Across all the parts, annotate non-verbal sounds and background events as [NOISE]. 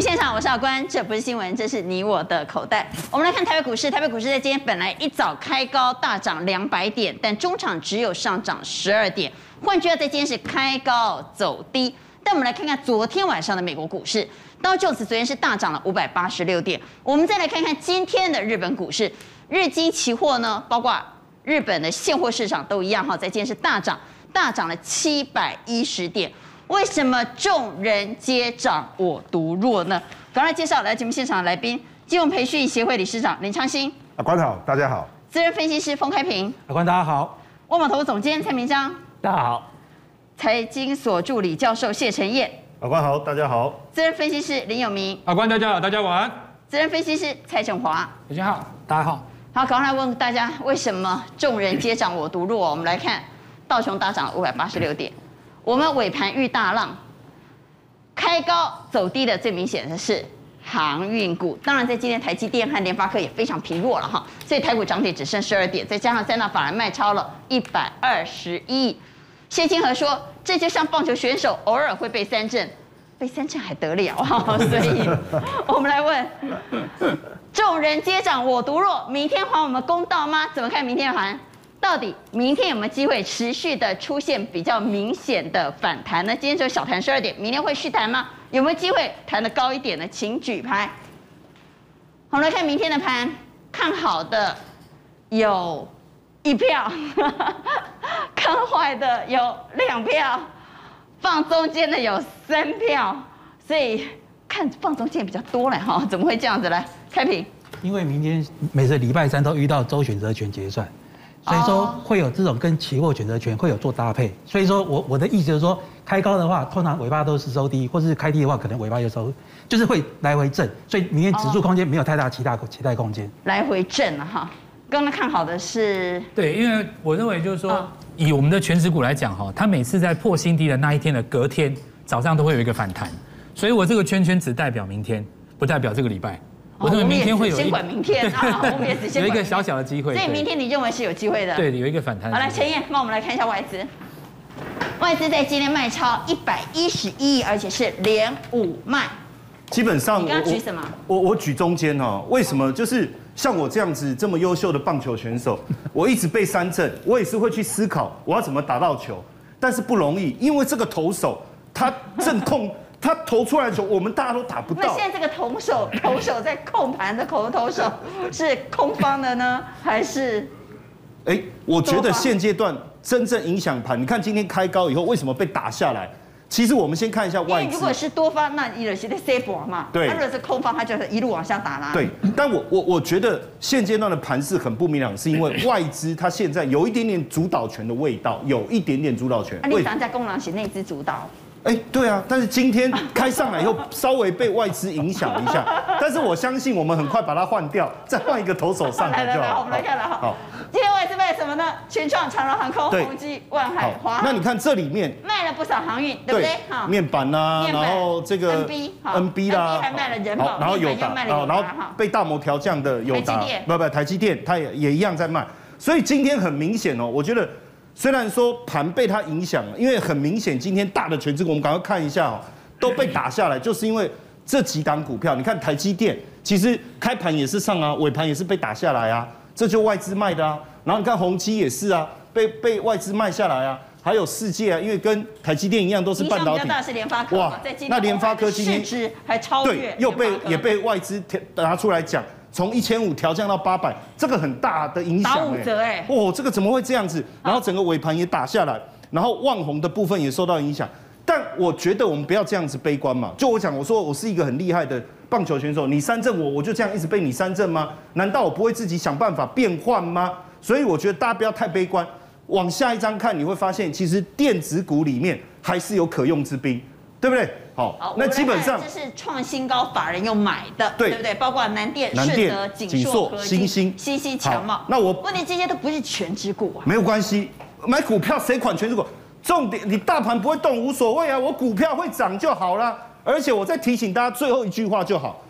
目现场，我是阿关，这不是新闻，这是你我的口袋。我们来看台北股市，台北股市在今天本来一早开高大涨两百点，但中场只有上涨十二点，换句话在今天是开高走低。但我们来看看昨天晚上的美国股市，道琼斯昨天是大涨了五百八十六点。我们再来看看今天的日本股市，日经期货呢，包括日本的现货市场都一样哈，在今天是大涨，大涨了七百一十点。为什么众人皆涨我独弱呢？赶快介绍来节目现场的来宾：金融培训协会理事长林昌兴，阿关好，大家好；资深分析师封开平，阿关大家好；万宝投总监蔡明章，大家好；财经所助理教授谢晨彦，阿关好，大家好；资深分析师林有明，阿关大家好，大家晚安；资深分析师蔡振华，大家好，大家好。好，赶快来问大家，为什么众人皆涨我独弱？我们来看，道琼大涨五百八十六点。我们尾盘遇大浪，开高走低的最明显的是航运股。当然，在今天台积电和联发科也非常疲弱了哈，所以台股涨跌只剩十二点，再加上三大法人卖超了一百二十亿。谢金河说：“这就像棒球选手偶尔会被三振，被三振还得了哈。”所以，[LAUGHS] 我们来问：众人皆涨我独弱，明天还我们公道吗？怎么看明天的盘？到底明天有没有机会持续的出现比较明显的反弹呢？今天只有小弹十二点，明天会续弹吗？有没有机会弹得高一点呢？请举牌。我们来看明天的盘，看好的有一票，[LAUGHS] 看坏的有两票，放中间的有三票，所以看放中间比较多了哈。怎么会这样子来？开平。因为明天每次礼拜三都遇到周选择权结算。所以说会有这种跟期货选择权会有做搭配，所以说我我的意思就是说，开高的话，通常尾巴都是收低，或是开低的话，可能尾巴又收，就是会来回震，所以明天指数空间没有太大其他期待空间。来回震了哈，刚刚看好的是，对，因为我认为就是说，以我们的全指股来讲哈，它每次在破新低的那一天的隔天早上都会有一个反弹，所以我这个圈圈只代表明天，不代表这个礼拜。我认为明天会有先管明天 [LAUGHS] 啊，我们也只先有一个小小的机会。所以明天你认为是有机会的？对，有一个反弹。好，来陈燕，帮我们来看一下外资。外资在今天卖超一百一十一亿，而且是连五卖。基本上，你刚刚举什么？我我，我举中间哈，为什么？就是像我这样子这么优秀的棒球选手，我一直被三振，我也是会去思考我要怎么打到球，但是不容易，因为这个投手他正控。他投出来的球，我们大家都打不到。那现在这个投手，投手在控盘的投投手 [LAUGHS] 是空方的呢，还是？哎，我觉得现阶段真正影响盘，你看今天开高以后为什么被打下来？其实我们先看一下外资。如果是多方，那一路是在 C 波嘛。对。如果是空方，它就是一路往下打啦。对。但我我我觉得现阶段的盘势很不明朗，是因为 [LAUGHS] 外资它现在有一点点主导权的味道，有一点点主导权。啊，你讲在功能型内资主导。哎，对啊，但是今天开上来以后，稍微被外资影响了一下，[LAUGHS] 但是我相信我们很快把它换掉，再换一个投手上来就好。来来来，我们来看了哈。好，今天外资卖什么呢？全创、长荣航空、宏基、万海、华。那你看这里面卖了不少航运，对不对？好，面板呐，然后这个 NB 啦，还卖了人保，然后友达，然后被大摩调降的友达，不不，台积电它也也一样在卖，所以今天很明显哦，我觉得。虽然说盘被它影响了，因为很明显今天大的权值股，我们赶快看一下哦，都被打下来，就是因为这几档股票。你看台积电，其实开盘也是上啊，尾盘也是被打下来啊，这就外资卖的啊。然后你看宏基也是啊，被被外资卖下来啊。还有世界啊，因为跟台积电一样都是半导体。大是联发科。哇，那联发科今天还超越，对，又被也被外资拿出来讲。从一千五调降到八百，这个很大的影响。打五折哎！哦，这个怎么会这样子？然后整个尾盘也打下来，然后旺红的部分也受到影响。但我觉得我们不要这样子悲观嘛。就我讲，我说我是一个很厉害的棒球选手，你三振我，我就这样一直被你三振吗？难道我不会自己想办法变换吗？所以我觉得大家不要太悲观。往下一张看，你会发现其实电子股里面还是有可用之兵，对不对？好，那基本上这是创新高，法人又买的，对不对？包括南电、顺德、景硕、欣兴、欣兴、强茂。那我问题这些都不是全值股啊。没有关系，买股票谁管全值股？重点你大盘不会动无所谓啊，我股票会涨就好了。而且我再提醒大家最后一句话就好，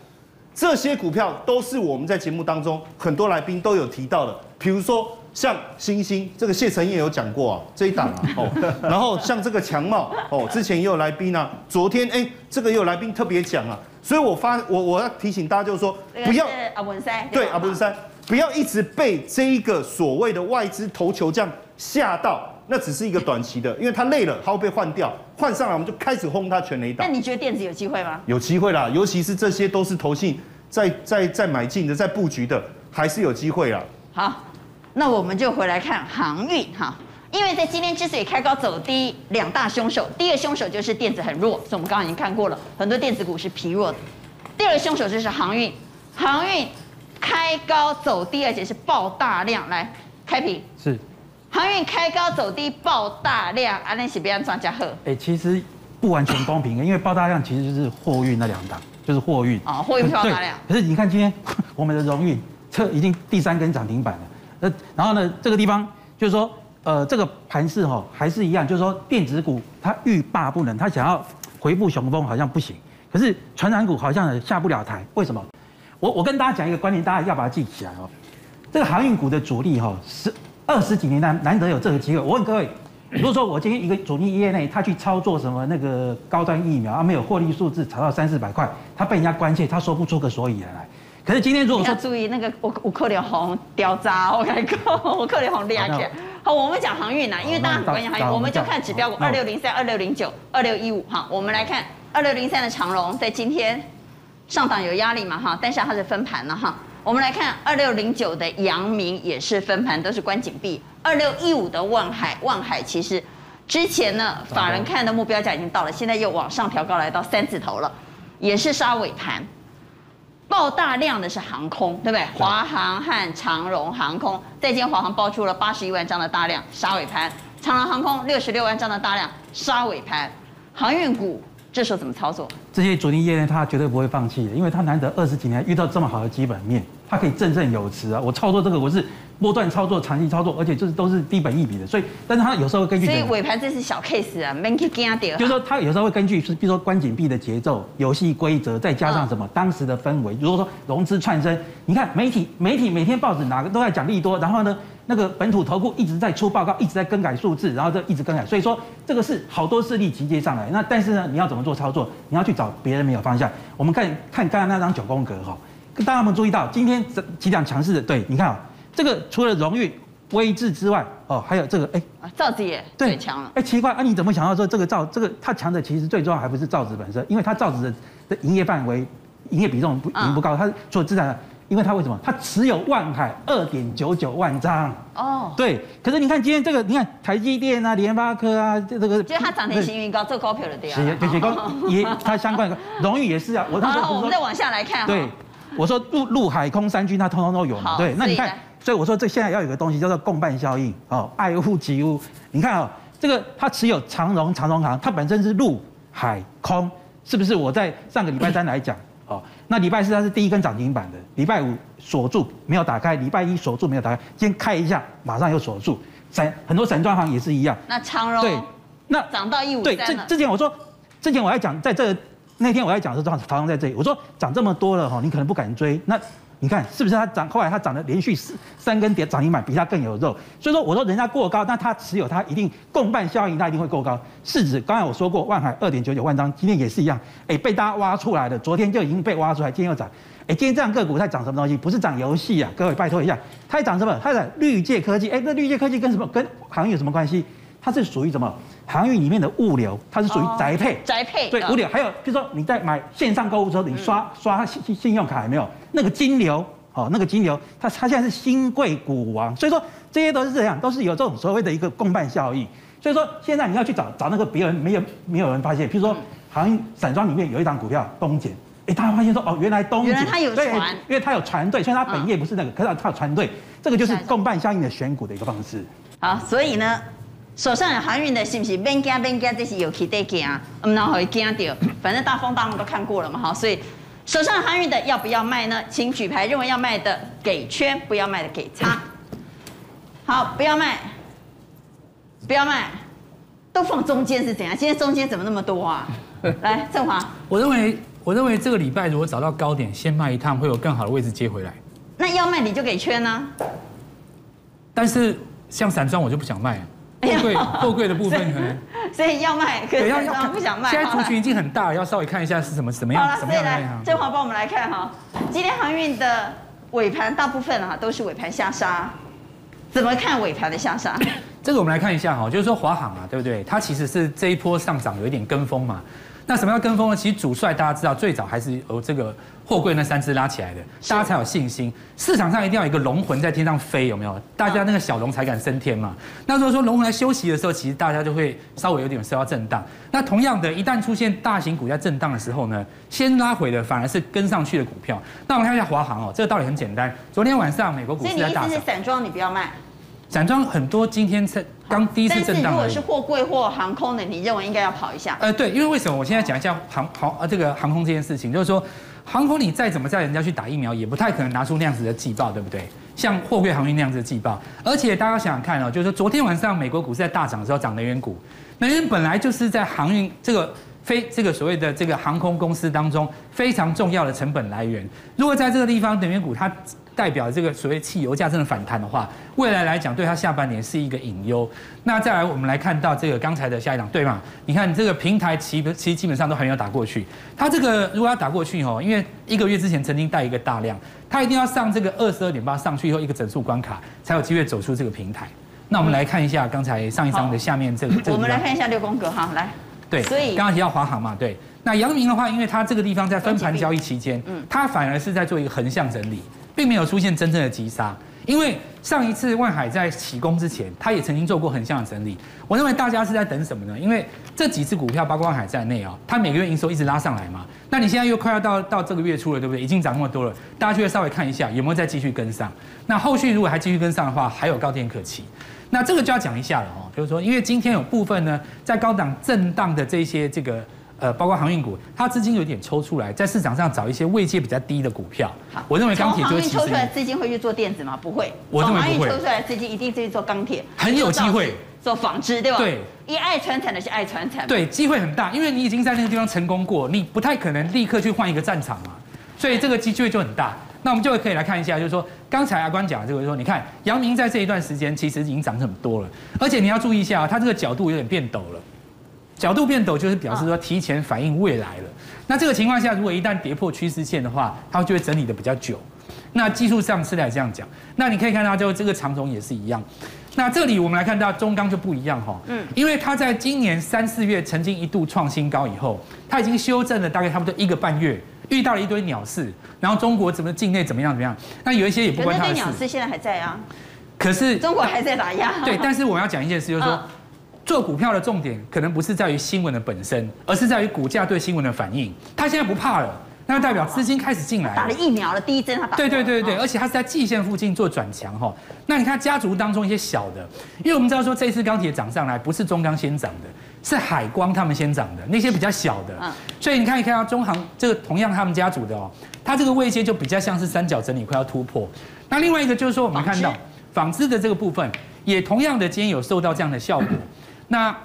这些股票都是我们在节目当中很多来宾都有提到的，比如说。像星星这个谢晨彦有讲过啊，这一档啊，[LAUGHS] 哦，然后像这个强茂哦，之前也有来宾啊，昨天哎，这个也有来宾特别讲啊，所以我发我我要提醒大家，就是说不要阿文山对阿文山，不要一直被这一个所谓的外资投球这样吓到，那只是一个短期的，因为他累了，他会被换掉，换上来我们就开始轰他全雷打。那你觉得电子有机会吗？有机会啦，尤其是这些都是投信在在在买进的，在布局的，还是有机会啦。好，那我们就回来看航运哈。因为在今天之所以开高走低，两大凶手，第一个凶手就是电子很弱，所以我们刚刚已经看过了，很多电子股是疲弱的。第二个凶手就是航运，航运开高走低，而且是爆大量，来开屏是，航运开高走低爆大量，安利是不要专家喝。哎，其实不完全公平，因为爆大量其实就是货运那两档，就是货运啊，货运爆大量。可是你看今天我们的荣运，这已经第三根涨停板了，那然后呢，这个地方就是说。呃，这个盘势哈还是一样，就是说电子股它欲罢不能，它想要恢复雄风好像不行。可是传染股好像下不了台，为什么？我我跟大家讲一个观念，大家要把它记起来哦。这个航运股的主力哈，十二十几年难难得有这个机会。我问各位，如果说我今天一个主力业内，他去操作什么那个高端疫苗，啊没有获利数字炒到三四百块，他被人家关切，他说不出个所以然来。可是今天如果说要注意那个我我可能红掉渣，我跟你讲，我可能红掉起好，我们讲航运呐，因为大家很关心航运，我们就看指标股二六零三、二六零九、二六一五哈。我们来看二六零三的长荣，在今天上档有压力嘛哈，但是它是分盘了哈。我们来看二六零九的阳明也是分盘，都是关紧闭。二六一五的万海，万海其实之前呢，法人看的目标价已经到了，现在又往上调高来到三字头了，也是杀尾盘。爆大量的是航空，对不对？华航和长荣航空，在今天华航爆出了八十一万张的大量杀尾盘，长荣航空六十六万张的大量杀尾盘，航运股这时候怎么操作？这些主力业呢，他绝对不会放弃的，因为他难得二十几年遇到这么好的基本面，他可以振振有词啊！我操作这个，我是。波段操作、长期操作，而且这是都是低本益比的，所以，但是它有时候会根据，所以尾盘这是小 case 啊，没去惊掉。就是说，它有时候会根据是，比如说关紧闭的节奏、游戏规则，再加上什么当时的氛围。如果说融资串升，你看媒体媒体每天报纸哪个都在讲利多，然后呢，那个本土投顾一直在出报告，一直在更改数字，然后就一直更改。所以说，这个是好多势力集结上来。那但是呢，你要怎么做操作？你要去找别人没有方向。我们看看刚刚那张九宫格哈，大家有没有注意到今天这几档强势的？对，你看啊，这个除了荣誉。威智之外，哦，还有这个，哎，啊造纸也最强了。哎，奇怪，啊，你怎么想到说这个造这个它强的其实最重要还不是造纸本身，因为它造纸的的营业范围、营业比重不已经不高，它做资产的，因为它为什么？它持有万海二点九九万张。哦，对。可是你看今天这个，你看台积电啊、联发科啊，这这个，就是它涨停新高，做高票的对啊。对对高也它相关的荣誉也是啊。我好，我们再往下来看。对，我说陆陆海空三军它通通都有嘛。对，那你看。所以我说，这现在要有个东西叫做共伴效应哦，爱屋及乌。你看哦，这个它持有长荣、长荣行，它本身是陆海空，是不是？我在上个礼拜三来讲哦，那礼拜四它是第一根涨停板的，礼拜五锁住没有打开，礼拜一锁住没有打开，今天开一下马上又锁住。散很多散装行也是一样。那长荣对，那涨到一五。对，之之前我说，之前我还讲，在这那天我还讲是长长荣在这里，我说涨这么多了哈，你可能不敢追那。你看是不是它涨？后来它涨了连续四三根跌涨停板，比它更有肉。所以说我说人家过高，那它持有它一定共伴效应，它一定会过高。市值刚才我说过，万海二点九九万张，今天也是一样，哎，被大家挖出来的，昨天就已经被挖出来，今天又涨。哎，今天这样个股在涨什么东西？不是涨游戏啊，各位拜托一下，它在涨什么？它在绿界科技。哎，那绿界科技跟什么？跟航运有什么关系？它是属于什么？航运里面的物流，它是属于宅配。宅配。对，物流。还有，比如说你在买线上购物车，你刷刷信信用卡有没有？那个金流。哦，那个金流，它它现在是新贵股王，所以说这些都是这样，都是有这种所谓的一个共伴效应。所以说现在你要去找找那个别人没有没有人发现，譬如说航运散装里面有一档股票东碱，哎，大家发现说哦，原来东碱，原来它有船，因为它有船队，虽然它本业不是那个，可是它有船队，这个就是共伴效应的选股的一个方式。好，所以呢，手上有航运的是不是免惊免惊，这是有期待惊，我们然后会惊掉，反正大风大浪都看过了嘛，哈，所以。手上航运的要不要卖呢？请举牌，认为要卖的给圈，不要卖的给叉。[LAUGHS] 好，不要卖，不要卖，都放中间是怎样？今天中间怎么那么多啊？[LAUGHS] 来，振华，我认为，我认为这个礼拜如果找到高点，先卖一趟，会有更好的位置接回来。那要卖你就给圈呢、啊？但是像散装我就不想卖，[LAUGHS] 货柜货柜的部分可能 [LAUGHS] 所以要卖，可是要不想卖。现在族群已经很大了，要稍微看一下是什么什么样。好了，所以来，正华帮我们来看哈，今天航运的尾盘大部分啊都是尾盘下杀，怎么看尾盘的下杀？[COUGHS] 这个我们来看一下哈，就是说华航啊，对不对？它其实是这一波上涨有一点跟风嘛。那什么叫跟风呢？其实主帅大家知道，最早还是由这个货柜那三只拉起来的，大家才有信心。市场上一定要有一个龙魂在天上飞，有没有？大家那个小龙才敢升天嘛。那如果说龙魂来休息的时候，其实大家就会稍微有点受到震荡。那同样的，一旦出现大型股价震荡的时候呢，先拉回的反而是跟上去的股票。那我们看一下华航哦，这个道理很简单。昨天晚上美国股市在大涨。所以你意思是散装你不要卖？散装很多，今天在刚第一次震荡。但是如果是货柜或航空的，你认为应该要跑一下？呃，对，因为为什么？我现在讲一下航航呃这个航空这件事情，就是说航空你再怎么叫人家去打疫苗，也不太可能拿出那样子的季报，对不对？像货柜航运那样子的季报，而且大家想想看哦，就是说昨天晚上美国股市在大涨的时候涨能源股，能源本来就是在航运这个非这个所谓的这个航空公司当中非常重要的成本来源，如果在这个地方能源股它。代表这个所谓汽油价真的反弹的话，未来来讲对它下半年是一个隐忧。那再来，我们来看到这个刚才的下一档，对吗？你看这个平台其其实基本上都还没有打过去。它这个如果要打过去哦，因为一个月之前曾经带一个大量，它一定要上这个二十二点八上去以后一个整数关卡，才有机会走出这个平台。那我们来看一下刚才上一张的下面这个。这个、我们来看一下六宫格哈，来。对，所以刚刚提到华航嘛，对。那阳明的话，因为它这个地方在分盘交易期间，嗯，它反而是在做一个横向整理。并没有出现真正的急杀，因为上一次万海在起攻之前，他也曾经做过横向的整理。我认为大家是在等什么呢？因为这几只股票，包括万海在内啊，它每个月营收一直拉上来嘛。那你现在又快要到到这个月初了，对不对？已经涨那么多了，大家就会稍微看一下有没有再继续跟上。那后续如果还继续跟上的话，还有高点可期。那这个就要讲一下了哦，就是说，因为今天有部分呢，在高档震荡的这些这个。呃，包括航运股，它资金有点抽出来，在市场上找一些位阶比较低的股票。好，我认为钢铁就会抽出来资金会去做电子吗？不会。我认为不会。抽出来资金一定是去做钢铁，很有机会做纺织，对吧？对。一爱传产的是爱传产。对，机会很大，因为你已经在那个地方成功过，你不太可能立刻去换一个战场嘛，所以这个机会就很大。那我们就可以来看一下，就是说刚才阿关讲的这个，就是说你看阳明在这一段时间其实已经涨很多了，而且你要注意一下，它这个角度有点变陡了。角度变陡就是表示说提前反映未来了。那这个情况下，如果一旦跌破趋势线的话，它就会整理的比较久。那技术上是来这样讲。那你可以看到，就这个长荣也是一样。那这里我们来看到中钢就不一样哈，嗯，因为它在今年三四月曾经一度创新高以后，它已经修正了大概差不多一个半月，遇到了一堆鸟事，然后中国怎么境内怎么样怎么样，那有一些也不关他的事。鸟事现在还在啊，可是中国还在打压。[LAUGHS] 对，但是我要讲一件事，就是说。做股票的重点可能不是在于新闻的本身，而是在于股价对新闻的反应。他现在不怕了，那就代表资金开始进来了。打了疫苗了，第一针他打。对对对对，而且他是在季线附近做转强哈。那你看家族当中一些小的，因为我们知道说这次钢铁涨上来不是中钢先涨的，是海光他们先涨的，那些比较小的。所以你看一看到中航这个同样他们家族的哦，它这个位阶就比较像是三角整理快要突破。那另外一个就是说我们看到纺织的这个部分，也同样的今天有受到这样的效果。那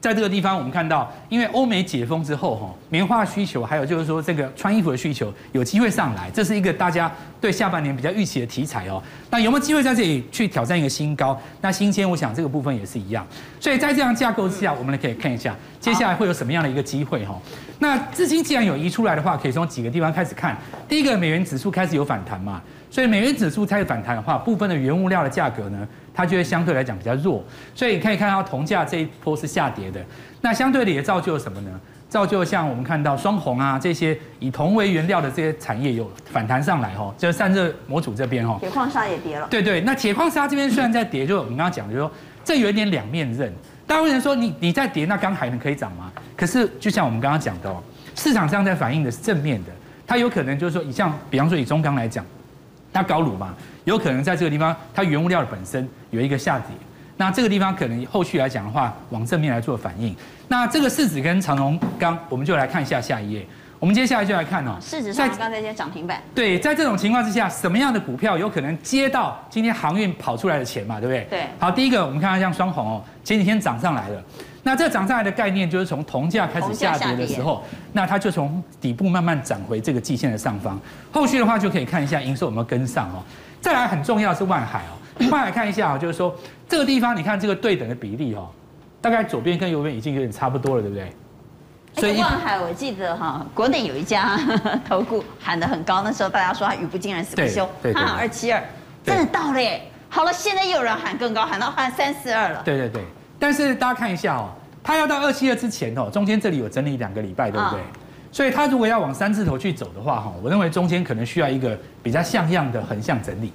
在这个地方，我们看到，因为欧美解封之后，哈，棉花需求，还有就是说这个穿衣服的需求有机会上来，这是一个大家对下半年比较预期的题材哦。那有没有机会在这里去挑战一个新高？那新鲜，我想这个部分也是一样。所以在这样架构之下，我们来可以看一下接下来会有什么样的一个机会哈。那资金既然有移出来的话，可以从几个地方开始看。第一个，美元指数开始有反弹嘛，所以美元指数开始反弹的话，部分的原物料的价格呢，它就会相对来讲比较弱，所以你可以看到铜价这一波是下跌的。那相对的也造就了什么呢？造就像我们看到双红啊这些以铜为原料的这些产业有反弹上来哈，就是散热模组这边哈。铁矿砂也跌了。对对，那铁矿砂这边虽然在跌，就我们刚刚讲的，就是说这有一点两面刃。大部分人说你你在跌，那钢还能可以涨吗？可是就像我们刚刚讲的哦，市场上在反映的是正面的，它有可能就是说以像比方说以中钢来讲，它高炉嘛。有可能在这个地方，它原物料的本身有一个下跌，那这个地方可能后续来讲的话，往正面来做反应。那这个市值跟长荣钢，我们就来看一下下一页。我们接下来就来看哦，市值上刚才这些涨停板。对，在这种情况之下，什么样的股票有可能接到今天航运跑出来的钱嘛？对不对？对。好，第一个我们看看像双红哦，前几天涨上来了。那这涨上来的概念就是从铜价开始下跌的时候，那它就从底部慢慢涨回这个季线的上方。后续的话就可以看一下营收有没有跟上哦。再来很重要是万海哦，[COUGHS] 万海看一下哦，就是说这个地方你看这个对等的比例哦，大概左边跟右边已经有点差不多了，对不对？所以万海，我记得哈，国内有一家投顾喊得很高，那时候大家说他语不惊人死不休，他喊二七二，真的到了耶。好了，现在又有人喊更高，喊到喊三四二了。对对对，但是大家看一下哦，他要到二七二之前哦，中间这里有整理两个礼拜，对不对？所以他如果要往三字头去走的话哈，我认为中间可能需要一个比较像样的横向整理，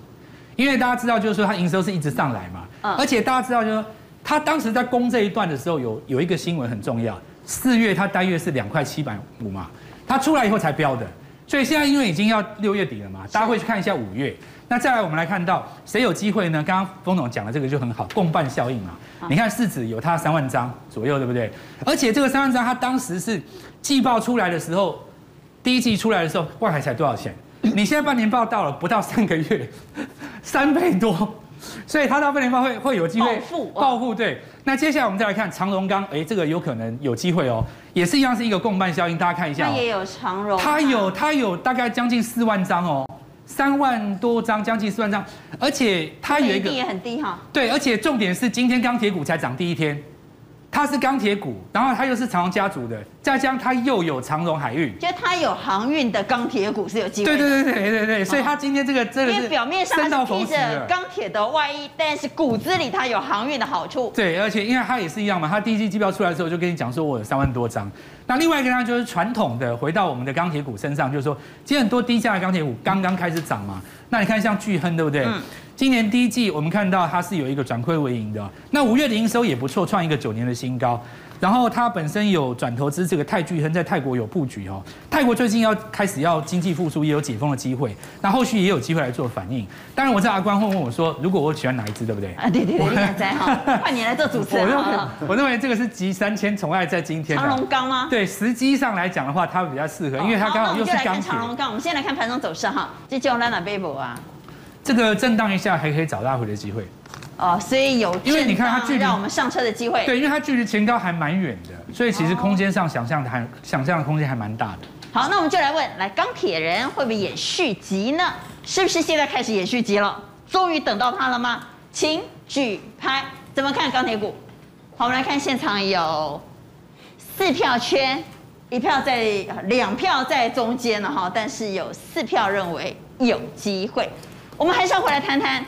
因为大家知道就是说它营收是一直上来嘛，而且大家知道就是说他当时在攻这一段的时候有有一个新闻很重要。四月它单月是两块七百五嘛，它出来以后才标的，所以现在因为已经要六月底了嘛，大家会去看一下五月。那再来我们来看到谁有机会呢？刚刚封总讲的这个就很好，共伴效应嘛。你看市值有它三万张左右，对不对？而且这个三万张它当时是季报出来的时候，第一季出来的时候，万海才多少钱？[COUGHS] 你现在半年报到了不到三个月，[LAUGHS] 三倍多。所以它到半年报会会有机会报复，对。那接下来我们再来看长荣钢，哎，这个有可能有机会哦，也是一样是一个共伴效应，大家看一下。它也有长荣，它有它有大概将近四万张哦，三万多张，将近四万张，而且它有一个也很低哈。对，而且重点是今天钢铁股才涨第一天。它是钢铁股，然后它又是长荣家族的，再加上它又有长荣海运，就它有航运的钢铁股是有机会。对对对对对对，所以它今天这个这个因为表面上它披着钢铁的外衣，但是骨子里它有航运的好处。对，而且因为它也是一样嘛，它第一季季报出来的时候就跟你讲说我有三万多张。那另外一个呢，就是传统的回到我们的钢铁股身上，就是说今天很多低价的钢铁股刚刚开始涨嘛，那你看像巨亨对不对？嗯今年第一季，我们看到它是有一个转亏为盈的。那五月的营收也不错，创一个九年的新高。然后它本身有转投资这个泰巨亨，在泰国有布局哦。泰国最近要开始要经济复苏，也有解封的机会。那后续也有机会来做反应。当然，我在阿关会问我说，如果我喜欢哪一支，对不对？啊，对对对，现 [LAUGHS] 在哈，换你来做主持人。我认为这个是集三千宠爱在今天。长荣钢吗？对，时机上来讲的话，它比较适合，因为它刚好又是钢铁。长荣钢，我们先来看盘中走势哈。这叫哪哪贝博啊？这个震荡一下还可以找拉回的机会，哦，所以有因为你看它距离让我们上车的机会，对，因为它距离前高还蛮远的，所以其实空间上想象的还想象的空间还蛮大的。好，那我们就来问，来钢铁人会不会演续集呢？是不是现在开始演续集了？终于等到它了吗？请举拍，怎么看钢铁股？好，我们来看现场有四票圈，一票在两票在中间了哈，但是有四票认为有机会。我们还是要回来谈谈，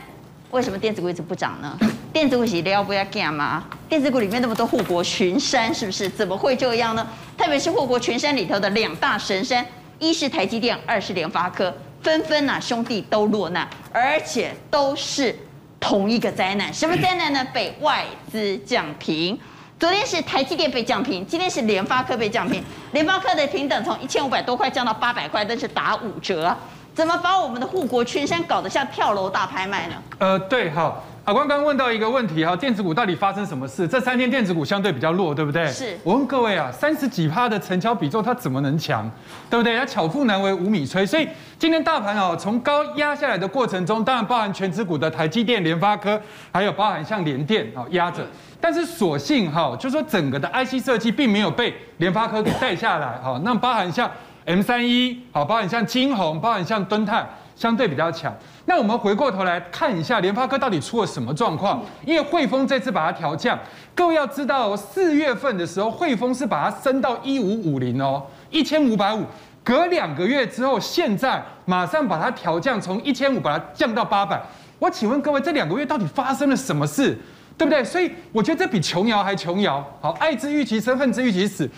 为什么电子股一直不涨呢？[LAUGHS] 电子股是要不要干嘛？电子股里面那么多护国群山，是不是？怎么会这样呢？特别是护国群山里头的两大神山，一是台积电，二是联发科，纷纷啊兄弟都落难，而且都是同一个灾难。什么灾难呢？[LAUGHS] 被外资降平。昨天是台积电被降平，今天是联发科被降平。联发科的平等从一千五百多块降到八百块，但是打五折。怎么把我们的护国群山搞得像跳楼大拍卖呢？呃，对，好，阿关刚问到一个问题哈，电子股到底发生什么事？这三天电子股相对比较弱，对不对？是。我问各位啊，三十几趴的成交比重，它怎么能强？对不对？它巧妇难为无米炊。所以今天大盘哦，从高压下来的过程中，当然包含全指股的台积电、联发科，还有包含像联电啊压着。但是所幸哈，就说整个的 IC 设计并没有被联发科给带下来哈。那包含像。M 三一好，包含像金红，包含像敦泰，相对比较强。那我们回过头来看一下联发科到底出了什么状况？因为汇丰这次把它调降，各位要知道，四月份的时候汇丰是把它升到一五五零哦，一千五百五。隔两个月之后，现在马上把它调降，从一千五把它降到八百。我请问各位，这两个月到底发生了什么事？对不对？所以我觉得这比琼瑶还琼瑶。好，爱之欲其生，恨之欲其死。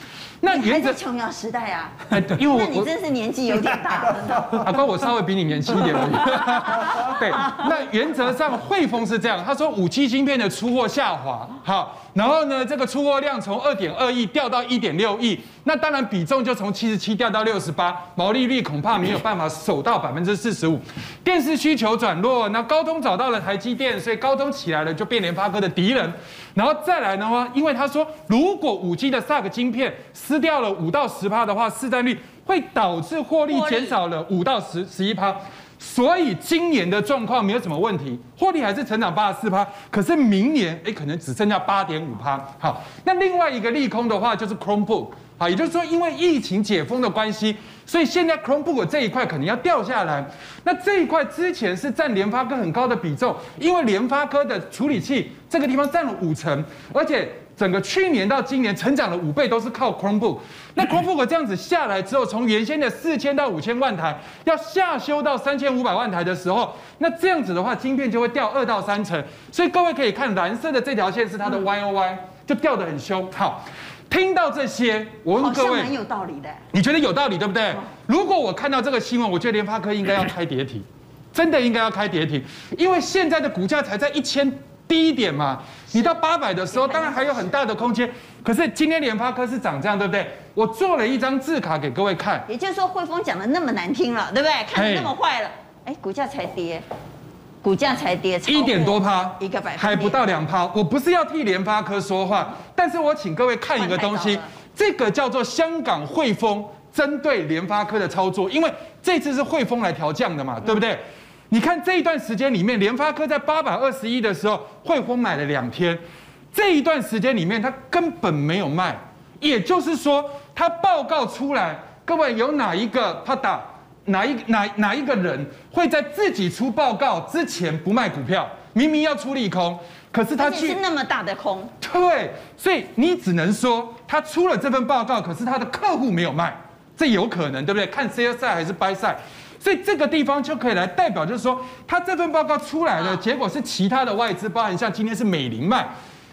那原则琼瑶时代啊，因为我你真是年纪有点大了。阿 [LAUGHS] 关，我稍微比你年轻一点而已。[LAUGHS] 对，那原则上汇丰是这样，他说五 G 芯片的出货下滑，好，然后呢，这个出货量从二点二亿掉到一点六亿，那当然比重就从七十七掉到六十八，毛利率恐怕没有办法守到百分之四十五。电视需求转弱，那高通找到了台积电，所以高通起来了，就变联发科的敌人。然后再来的话，因为他说，如果五 G 的 SAG 晶片撕掉了五到十趴的话，市占率会导致获利减少了五到十十一趴，所以今年的状况没有什么问题，获利还是成长八十四趴。可是明年哎，可能只剩下八点五趴。好，那另外一个利空的话就是 Chromebook。啊，也就是说，因为疫情解封的关系，所以现在 Chromebook 这一块可能要掉下来。那这一块之前是占联发科很高的比重，因为联发科的处理器这个地方占了五成，而且整个去年到今年成长了五倍，都是靠 Chromebook。那 Chromebook 这样子下来之后，从原先的四千到五千万台，要下修到三千五百万台的时候，那这样子的话，晶片就会掉二到三成。所以各位可以看蓝色的这条线是它的 Y O Y，就掉得很凶。好。听到这些，我问各位，蛮有道理的。你觉得有道理对不对？如果我看到这个新闻，我觉得联发科应该要开跌停，真的应该要开跌停，因为现在的股价才在一千低一点嘛。你到八百的时候，当然还有很大的空间。可是今天联发科是涨这样，对不对？我做了一张字卡给各位看。也就是说，汇丰讲的那么难听了，对不对？看的那么坏了，哎，股价才跌。股价才跌一点多趴，一个百分还不到两趴。我不是要替联发科说话，但是我请各位看一个东西，这个叫做香港汇丰针对联发科的操作，因为这次是汇丰来调降的嘛，对不对？你看这一段时间里面，联发科在八百二十一的时候，汇丰买了两天，这一段时间里面它根本没有卖，也就是说，它报告出来，各位有哪一个他打？哪一哪哪一个人会在自己出报告之前不卖股票？明明要出利空，可是他去是那么大的空。对，所以你只能说他出了这份报告，可是他的客户没有卖，这有可能，对不对？看 sell side 还是 buy side，所以这个地方就可以来代表，就是说他这份报告出来的结果是其他的外资，包含像今天是美林卖。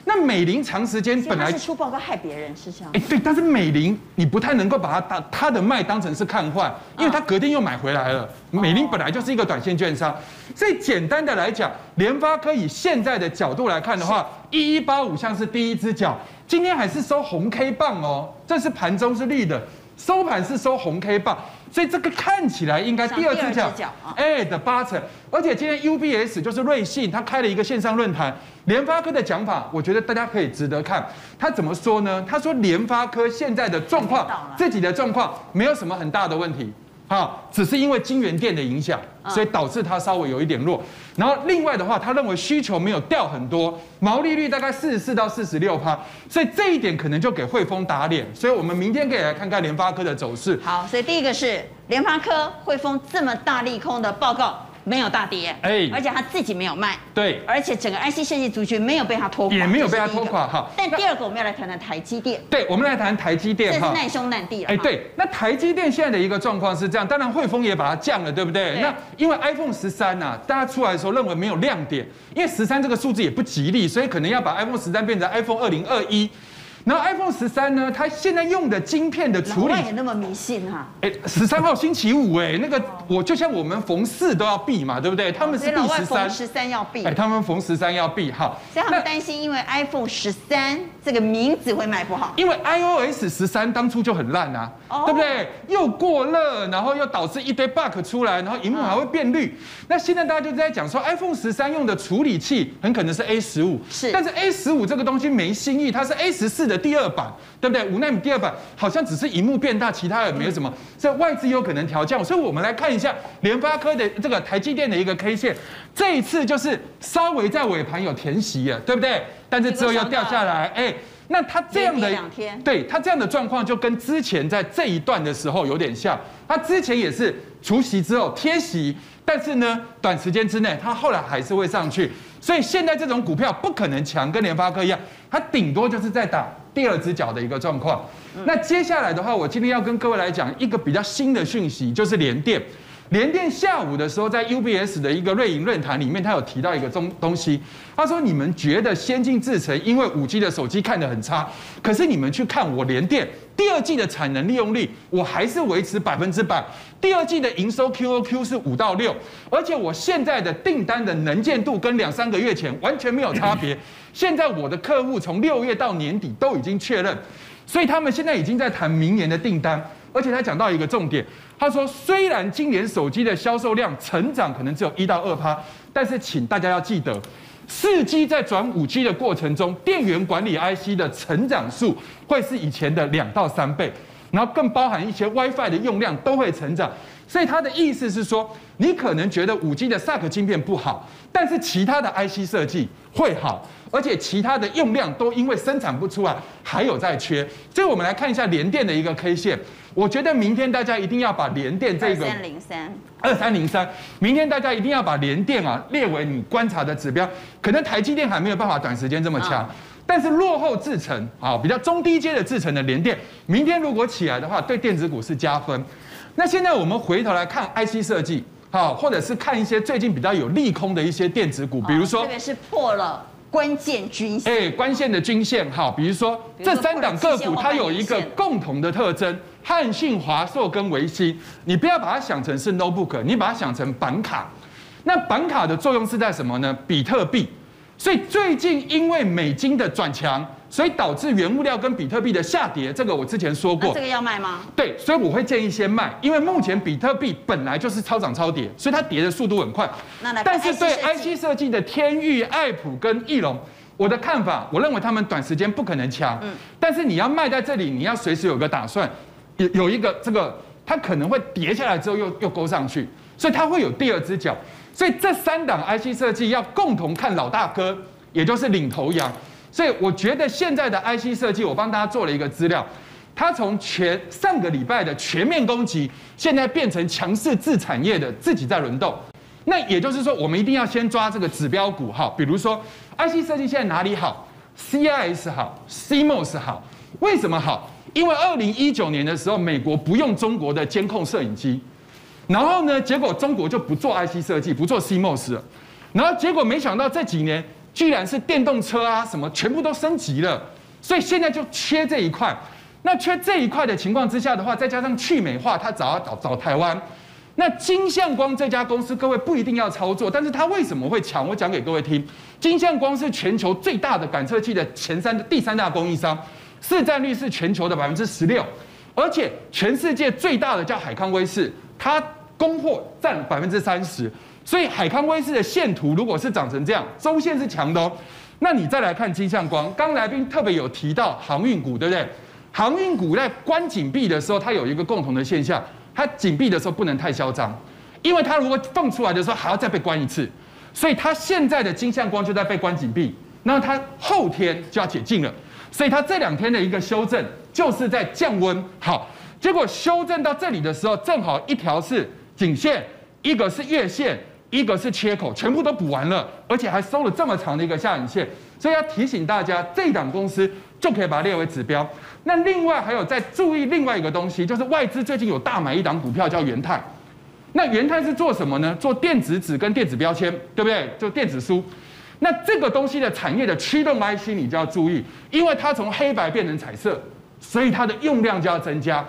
那美林长时间本来是出报告害别人是这样，哎，对，但是美林你不太能够把它当它的卖当成是看坏，因为它隔天又买回来了。美林本来就是一个短线券商，所以简单的来讲，联发科以现在的角度来看的话，一一八五像是第一只脚，今天还是收红 K 棒哦，这是盘中是绿的，收盘是收红 K 棒。所以这个看起来应该第二只脚，哎的八成，而且今天 UBS 就是瑞信，他开了一个线上论坛，联发科的讲法，我觉得大家可以值得看。他怎么说呢？他说联发科现在的状况，自己的状况没有什么很大的问题。好，只是因为晶圆店的影响，所以导致它稍微有一点弱。然后另外的话，他认为需求没有掉很多，毛利率大概四十四到四十六趴，所以这一点可能就给汇丰打脸。所以我们明天可以来看看联发科的走势。好，所以第一个是联发科、汇丰这么大利空的报告。没有大跌，哎，而且他自己没有卖，对，而且整个 IC 设计族群没有被他拖垮，也没有被他拖垮哈。但第二个我们要来谈谈台积电，对，我们来谈台积电哈，这是难兄难弟了。哎，对，那台积电现在的一个状况是这样，当然汇丰也把它降了，对不对？对，那因为 iPhone 十三呐，大家出来的时候认为没有亮点，因为十三这个数字也不吉利，所以可能要把 iPhone 十三变成 iPhone 二零二一。然后 iPhone 十三呢，它现在用的晶片的处理，也那么迷信哈？哎，十三号星期五哎，那个我就像我们逢四都要避嘛，对不对？他们是闭十三，十三要避。哎，他们逢十三要避哈。所以他们担心，因为 iPhone 十三这个名字会卖不好。因为 iOS 十三当初就很烂啊，对不对？又过热，然后又导致一堆 bug 出来，然后荧幕还会变绿。那现在大家就在讲说，iPhone 十三用的处理器很可能是 A 十五，是。但是 A 十五这个东西没新意，它是 A 十四的。第二版对不对？五奈米第二版好像只是荧幕变大，其他也没有什么。所以外资有可能调降，所以我们来看一下联发科的这个台积电的一个 K 线，这一次就是稍微在尾盘有填息了，对不对？但是之后又掉下来，哎，那它这样的对它这样的状况就跟之前在这一段的时候有点像，它之前也是除息之后贴息，但是呢，短时间之内它后来还是会上去。所以现在这种股票不可能强，跟联发科一样，它顶多就是在打第二只脚的一个状况。那接下来的话，我今天要跟各位来讲一个比较新的讯息，就是联电。联电下午的时候，在 UBS 的一个瑞银论坛里面，他有提到一个东东西。他说：“你们觉得先进制程因为五 G 的手机看得很差，可是你们去看我联电第二季的产能利用率，我还是维持百分之百。第二季的营收 QOQ 是五到六，而且我现在的订单的能见度跟两三个月前完全没有差别。[LAUGHS] 现在我的客户从六月到年底都已经确认，所以他们现在已经在谈明年的订单。”而且他讲到一个重点，他说虽然今年手机的销售量成长可能只有一到二趴，但是请大家要记得，四 G 在转五 G 的过程中，电源管理 IC 的成长数会是以前的两到三倍。然后更包含一些 WiFi 的用量都会成长。所以他的意思是说，你可能觉得五 G 的 SAC 晶片不好，但是其他的 IC 设计会好，而且其他的用量都因为生产不出来，还有在缺。所以我们来看一下联电的一个 K 线，我觉得明天大家一定要把联电这个二三零三二三零三，明天大家一定要把联电啊列为你观察的指标。可能台积电还没有办法短时间这么强，但是落后制程啊比较中低阶的制程的联电，明天如果起来的话，对电子股是加分。那现在我们回头来看 IC 设计，好，或者是看一些最近比较有利空的一些电子股，比如说，特别是破了关键均线，哎，关键的均线，哈，比如说这三档个股，它有一个共同的特征，汉信、华硕跟维新，你不要把它想成是 notebook，你把它想成板卡，那板卡的作用是在什么呢？比特币，所以最近因为美金的转强。所以导致原物料跟比特币的下跌，这个我之前说过。这个要卖吗？对，所以我会建议先卖，因为目前比特币本来就是超涨超跌，所以它跌的速度很快。但是对 IC 设计的天域、爱普跟翼龙，我的看法，我认为他们短时间不可能强。嗯。但是你要卖在这里，你要随时有个打算，有有一个这个，它可能会跌下来之后又又勾上去，所以它会有第二只脚。所以这三档 IC 设计要共同看老大哥，也就是领头羊。所以我觉得现在的 IC 设计，我帮大家做了一个资料，它从全上个礼拜的全面攻击，现在变成强势自产业的自己在轮动。那也就是说，我们一定要先抓这个指标股哈，比如说 IC 设计现在哪里好？CIS 好，CMOS 好，为什么好？因为二零一九年的时候，美国不用中国的监控摄影机，然后呢，结果中国就不做 IC 设计，不做 CMOS 了，然后结果没想到这几年。居然是电动车啊，什么全部都升级了，所以现在就缺这一块。那缺这一块的情况之下的话，再加上去美化，它找找找台湾。那金相光这家公司，各位不一定要操作，但是它为什么会强？我讲给各位听。金相光是全球最大的感测器的前三第三大供应商，市占率是全球的百分之十六，而且全世界最大的叫海康威视，它供货占百分之三十。所以海康威视的线图如果是长成这样，周线是强的哦。那你再来看金相光，刚来宾特别有提到航运股，对不对？航运股在关紧闭的时候，它有一个共同的现象，它紧闭的时候不能太嚣张，因为它如果放出来的时候还要再被关一次，所以它现在的金相光就在被关紧闭，那它后天就要解禁了，所以它这两天的一个修正就是在降温。好，结果修正到这里的时候，正好一条是颈线，一个是月线。一个是切口，全部都补完了，而且还收了这么长的一个下影线，所以要提醒大家，这档公司就可以把它列为指标。那另外还有再注意另外一个东西，就是外资最近有大买一档股票叫元泰。那元泰是做什么呢？做电子纸跟电子标签，对不对？就电子书。那这个东西的产业的驱动 IC 你就要注意，因为它从黑白变成彩色，所以它的用量就要增加。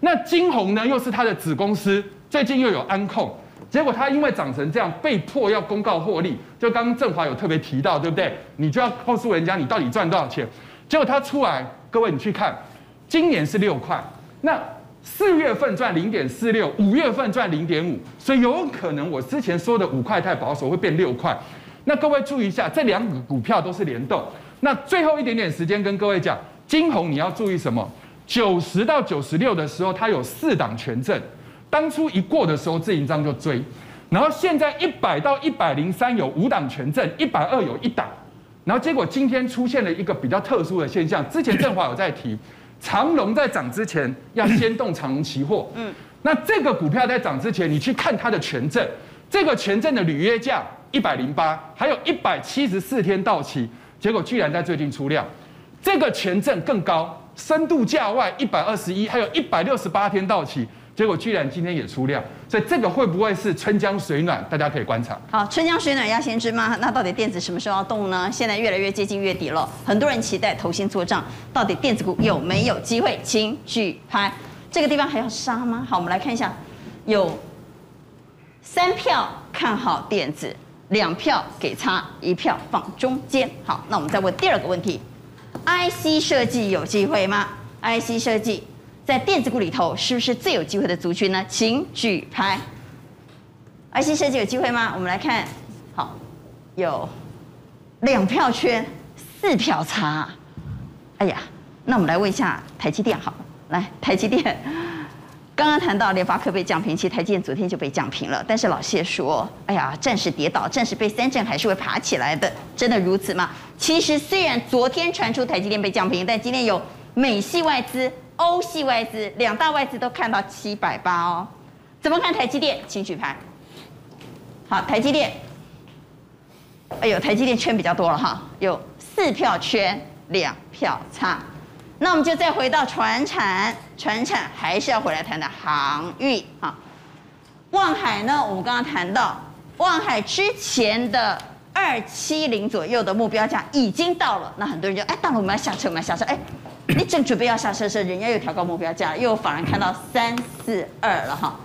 那金红呢，又是它的子公司，最近又有安控。结果他因为涨成这样，被迫要公告获利。就刚刚振华有特别提到，对不对？你就要告诉人家你到底赚多少钱。结果他出来，各位你去看，今年是六块，那四月份赚零点四六，五月份赚零点五，所以有可能我之前说的五块太保守会变六块。那各位注意一下，这两股股票都是联动。那最后一点点时间跟各位讲，金鸿你要注意什么？九十到九十六的时候，它有四档权证。当初一过的时候，自营商就追，然后现在一百到一百零三有五档权证，一百二有一档，然后结果今天出现了一个比较特殊的现象。之前振华有在提，[COUGHS] 长龙在涨之前要先动长龙期货，嗯，那这个股票在涨之前，你去看它的权证，这个权证的履约价一百零八，还有一百七十四天到期，结果居然在最近出量，这个权证更高，深度价外一百二十一，还有一百六十八天到期。结果居然今天也出量，所以这个会不会是春江水暖？大家可以观察。好，春江水暖鸭先知吗？那到底电子什么时候要动呢？现在越来越接近月底了，很多人期待投先做账，到底电子股有没有机会？请举牌。这个地方还要杀吗？好，我们来看一下，有三票看好电子，两票给差，一票放中间。好，那我们再问第二个问题：IC 设计有机会吗？IC 设计。在电子股里头，是不是最有机会的族群呢？请举牌。IC 设计有机会吗？我们来看，好，有两票圈，四票差。哎呀，那我们来问一下台积电好，来台积电，刚刚谈到联发科被降平，其实台积电昨天就被降平了。但是老谢说，哎呀，暂时跌倒，暂时被三振还是会爬起来的，真的如此吗？其实虽然昨天传出台积电被降平，但今天有美系外资、欧系外资两大外资都看到七百八哦。怎么看台积电？请举牌。好，台积电，哎呦，台积电圈比较多了哈，有四票圈，两票差。那我们就再回到船产，船产还是要回来谈的航运啊。望海呢，我们刚刚谈到，望海之前的二七零左右的目标价已经到了，那很多人就哎，到了我们要下车，我们要下车，哎，你正准备要下车时候，人家又调高目标价，又反而看到三四二了哈。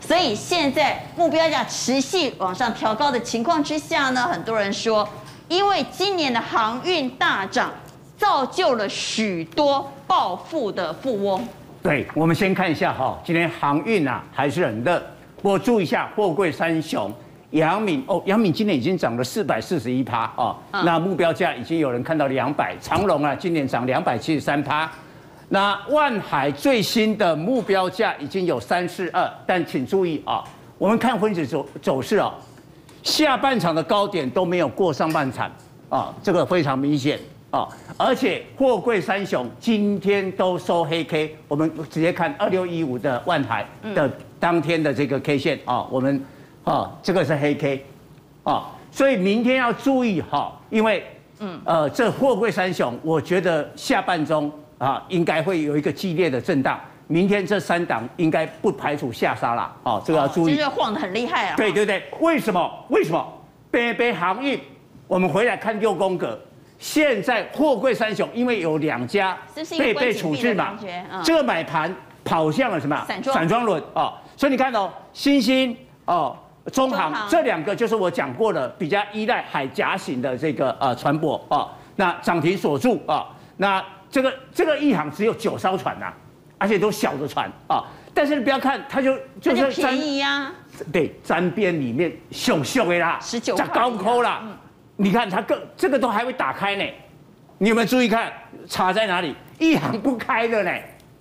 所以现在目标价持续往上调高的情况之下呢，很多人说，因为今年的航运大涨。造就了许多暴富的富翁。对，我们先看一下哈，今天航运啊还是很热。我注意一下，货柜三雄，阳明哦，阳明今年已经涨了四百四十一趴哦，那目标价已经有人看到两百。长隆啊，今年涨两百七十三趴。那万海最新的目标价已经有三四二，但请注意啊，我们看分子走走势哦，下半场的高点都没有过上半场啊，这个非常明显。啊，而且货柜三雄今天都收黑 K，我们直接看二六一五的万海的当天的这个 K 线啊，我们啊这个是黑 K，啊，所以明天要注意哈，因为嗯呃这货柜三雄，我觉得下半周啊应该会有一个激烈的震荡，明天这三档应该不排除下杀了，哦，这个要注意。这个晃得很厉害啊。对对对，为什么？为什么？北北航运，我们回来看六宫格。现在货柜三雄，因为有两家被被处置嘛，这个买盘跑向了什么？散装散装轮啊，所以你看哦，新兴哦，中航这两个就是我讲过的比较依赖海岬型的这个呃船舶哦，那涨停锁住啊，那这个这个一航只有九艘船呐，而且都小的船啊，但是你不要看它就就是便宜呀，对，沾边里面秀秀的啦，十九高抠啦。你看它更这个都还会打开呢，你有没有注意看差在哪里？一航不开的呢，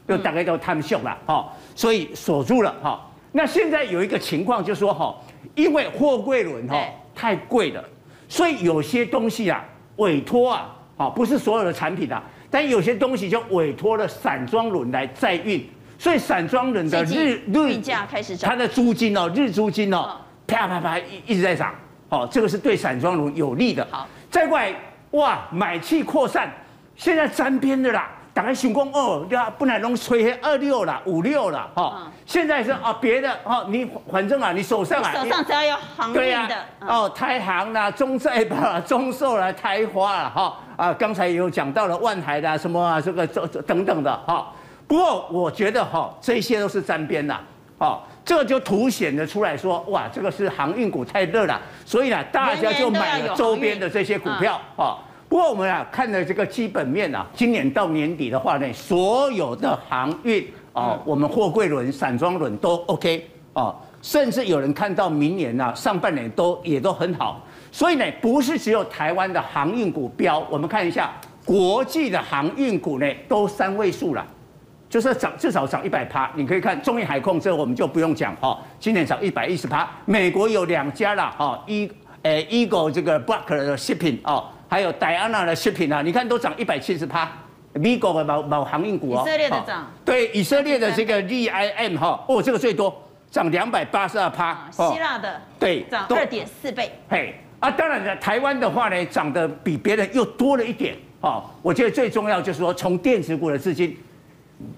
就大概都贪秀了哈，所以锁住了哈。那现在有一个情况就是说哈，因为货柜轮哈太贵了，所以有些东西啊委托啊，啊不是所有的产品啊，但有些东西就委托了散装轮来载运，所以散装轮的日日价开始涨，它的租金哦，日租金哦，啪啪啪一一直在涨。哦，这个是对散装轮有利的。好，再过来，哇，买气扩散，现在沾边的啦，打开熊工哦，对吧？不能弄吹二六啦，五六啦，哈。嗯、现在是啊，别的哦，你反正啊，你手上啊，手上只要有航运的，哦，台航啦、中债吧、中寿啦、台华啦，哈啊，刚才有讲到了万海的什么啊，这个这等等的哈。不过我觉得哈，这些都是沾边的，哦。这就凸显的出来说，哇，这个是航运股太热了，所以呢，大家就买了周边的这些股票啊。不过我们啊看了这个基本面啊，今年到年底的话呢，所有的航运啊，我们货柜轮、散装轮都 OK 啊，甚至有人看到明年呢上半年都也都很好。所以呢，不是只有台湾的航运股飙，我们看一下国际的航运股呢都三位数了。就是涨至少涨一百趴，你可以看中远海控，这个我们就不用讲哈，今年涨一百一十趴。美国有两家啦，哈，一诶 Eagle 这个 Block 的 Shipping 哦，还有戴安娜的 Shipping 啊，你看都涨一百七十趴。Vigo 的某某航运股哦，以色列的涨，对以色列的这个 VIM 哈，哦这个最多涨两百八十二趴。希腊的对涨二点四倍。嘿啊，当然了，台湾的话呢，涨得比别人又多了一点。哦，我觉得最重要就是说，从电子股的资金。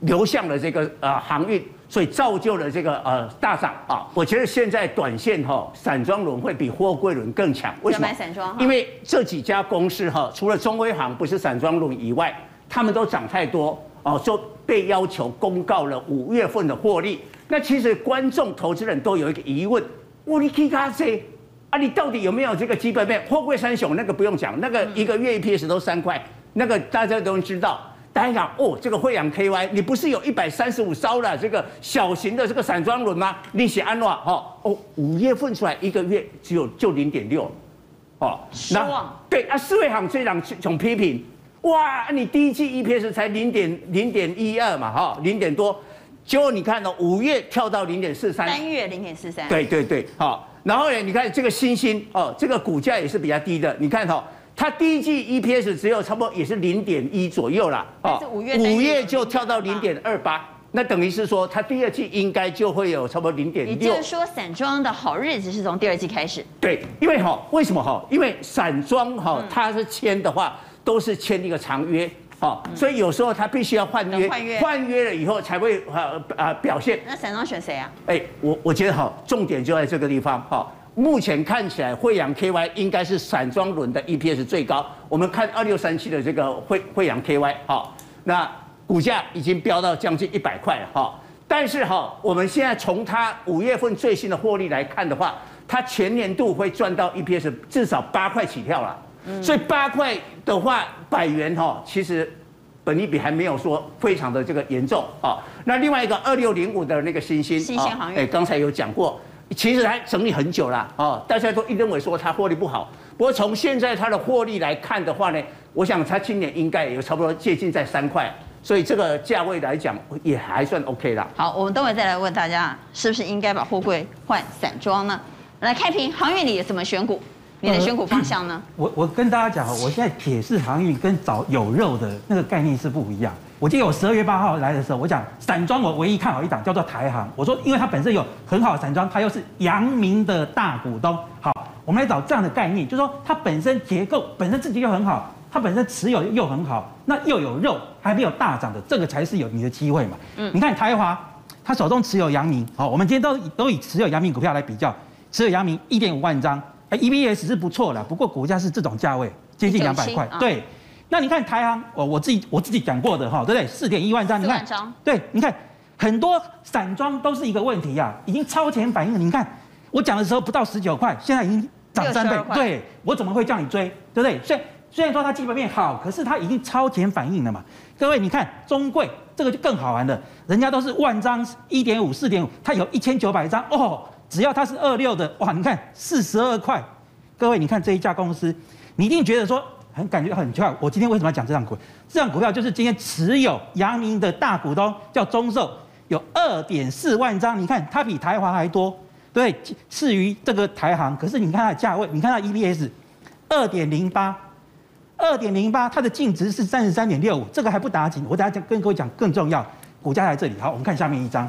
流向了这个呃航运，所以造就了这个呃大涨啊！我觉得现在短线哈，散装轮会比货柜轮更强。为什么？散装。因为这几家公司哈，除了中威航不是散装轮以外，他们都涨太多哦，就被要求公告了五月份的获利。那其实观众投资人都有一个疑问：我你去咖啡啊？你到底有没有这个基本面？货柜三雄那个不用讲，那个一个月 EPS 都三块，那个大家都知道。大家想哦，这个惠阳 KY，你不是有一百三十五艘的这个小型的这个散装轮吗？利息安诺哈哦，五月份出来一个月只有就零点六，哦，失望。对啊，四位行这样总批评，哇，你第一季 EPS 才零点零点一二嘛，哈，零点多，结果你看哦，五月跳到零点四三，三月零点四三，对对对，好，然后呢，你看这个欣兴哦，这个股价也是比较低的，你看哈，它第一季 EPS 只有差不多也是零点一左右啦，哦，五月五月就跳到零点二八。那等于是说，它第二季应该就会有差不多零点六。也就是说，散装的好日子是从第二季开始。对，因为哈，为什么哈？因为散装哈，它是签的话，都是签一个长约，哈，所以有时候它必须要换约，换约，了以后才会啊啊表现。那散装选谁啊？哎，我我觉得哈，重点就在这个地方哈。目前看起来，惠阳 KY 应该是散装轮的 EPS 最高。我们看二六三七的这个惠惠阳 KY 哈，那。股价已经飙到将近一百块了哈，但是哈，我们现在从它五月份最新的获利来看的话，它全年度会赚到 EPS 至少八块起跳了，所以八块的话，百元哈，其实本利比还没有说非常的这个严重啊。那另外一个二六零五的那个新兴，新兴航运，哎，刚才有讲过，其实还整理很久了啊，大家都一认为说它获利不好，不过从现在它的获利来看的话呢，我想它今年应该有差不多接近在三块。所以这个价位来讲也还算 OK 啦。好，我们等会再来问大家，是不是应该把货柜换散装呢？来开屏航运你怎么选股？你的选股方向呢？我我跟大家讲，我现在铁是航运跟找有肉的那个概念是不一样。我记得我十二月八号来的时候，我讲散装我唯一看好一档叫做台航，我说因为它本身有很好的散装，它又是阳明的大股东。好，我们来找这样的概念，就是说它本身结构本身自己又很好。它本身持有又很好，那又有肉，还没有大涨的，这个才是有你的机会嘛。嗯，你看台华，他手中持有阳明，好，我们今天都都以持有阳明股票来比较，持有阳明一点五万张，哎，EBS 是不错的，不过股价是这种价位，接近两百块。对，那你看台行，我我自己我自己讲过的哈，对不对？四点一万张，你看，对，你看很多散装都是一个问题呀，已经超前反应了。你看我讲的时候不到十九块，现在已经涨三倍，对我怎么会叫你追，对不对？所以。虽然说它基本面好，可是它已经超前反应了嘛。各位，你看中贵这个就更好玩了，人家都是万张一点五、四点五，它有一千九百张哦。只要它是二六的，哇，你看四十二块。各位，你看这一家公司，你一定觉得说很感觉很奇怪。我今天为什么要讲这张股？这张股票就是今天持有阳明的大股东叫中寿，有二点四万张。你看它比台华还多，对，次于这个台行。可是你看它的价位，你看它 EPS 二点零八。二点零八，它的净值是三十三点六五，这个还不打紧。我等下跟各位讲更重要，股价在这里。好，我们看下面一张。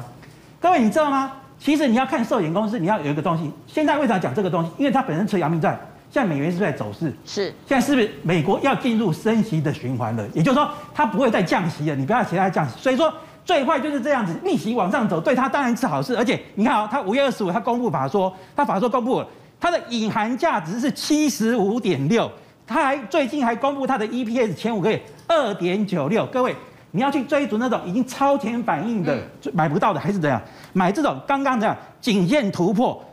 各位你知道吗？其实你要看寿险公司，你要有一个东西。现在为啥讲这个东西？因为它本身持阳明债，现在美元是不是在走势？是。现在是不是美国要进入升息的循环了？也就是说，它不会再降息了。你不要期待它降息。所以说，最坏就是这样子，逆息往上走，对它当然是好事。而且你看啊，它五月二十五，它公布法说，它法说公布了，它的隐含价值是七十五点六。它还最近还公布它的 EPS 前五个月二点九六，各位你要去追逐那种已经超前反应的买不到的还是怎样？买这种刚刚这样颈线突破，